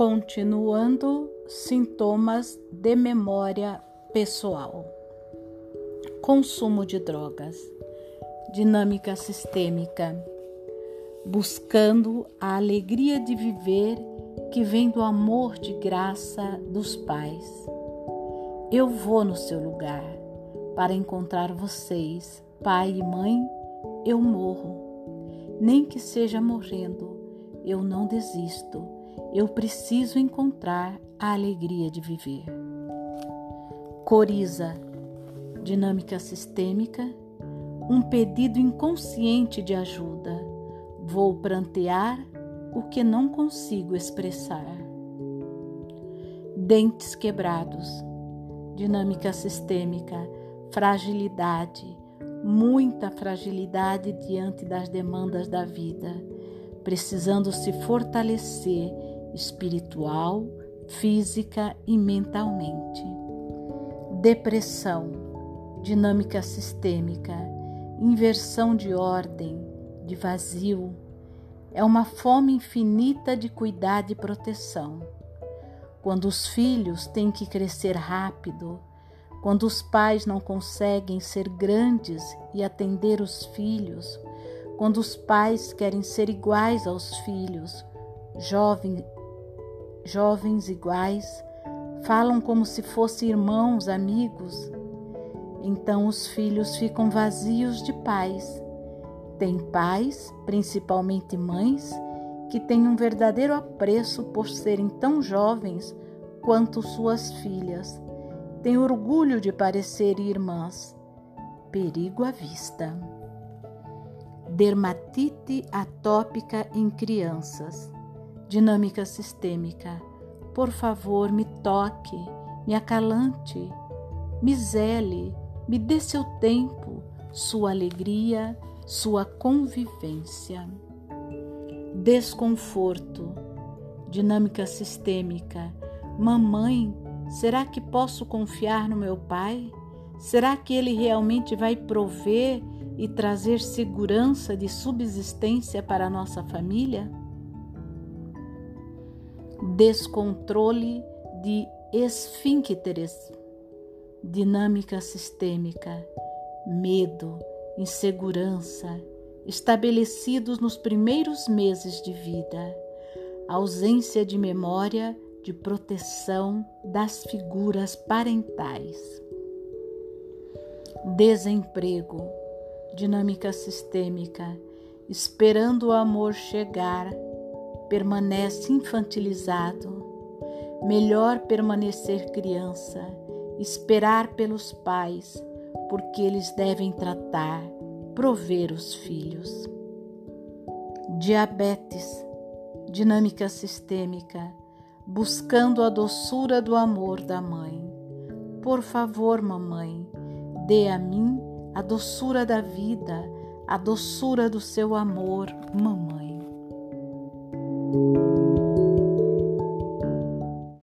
Continuando sintomas de memória pessoal. Consumo de drogas. Dinâmica sistêmica. Buscando a alegria de viver que vem do amor de graça dos pais. Eu vou no seu lugar para encontrar vocês, pai e mãe. Eu morro. Nem que seja morrendo, eu não desisto eu preciso encontrar a alegria de viver. Coriza, dinâmica sistêmica, um pedido inconsciente de ajuda. Vou prantear o que não consigo expressar. Dentes quebrados, dinâmica sistêmica, fragilidade, muita fragilidade diante das demandas da vida, precisando se fortalecer espiritual, física e mentalmente. Depressão, dinâmica sistêmica, inversão de ordem, de vazio, é uma fome infinita de cuidado e proteção. Quando os filhos têm que crescer rápido, quando os pais não conseguem ser grandes e atender os filhos, quando os pais querem ser iguais aos filhos, jovens jovens iguais, falam como se fossem irmãos, amigos. Então os filhos ficam vazios de pais. Tem pais, principalmente mães, que têm um verdadeiro apreço por serem tão jovens quanto suas filhas. Têm orgulho de parecer irmãs. Perigo à vista. Dermatite atópica em crianças dinâmica sistêmica. Por favor, me toque, me acalante, me zele, me dê seu tempo, sua alegria, sua convivência. Desconforto, dinâmica sistêmica. Mamãe, será que posso confiar no meu pai? Será que ele realmente vai prover e trazer segurança de subsistência para a nossa família? Descontrole de esfíncteres, dinâmica sistêmica, medo, insegurança, estabelecidos nos primeiros meses de vida, ausência de memória de proteção das figuras parentais. Desemprego, dinâmica sistêmica, esperando o amor chegar permanece infantilizado. Melhor permanecer criança, esperar pelos pais, porque eles devem tratar, prover os filhos. Diabetes, dinâmica sistêmica, buscando a doçura do amor da mãe. Por favor, mamãe, dê a mim a doçura da vida, a doçura do seu amor, mamãe.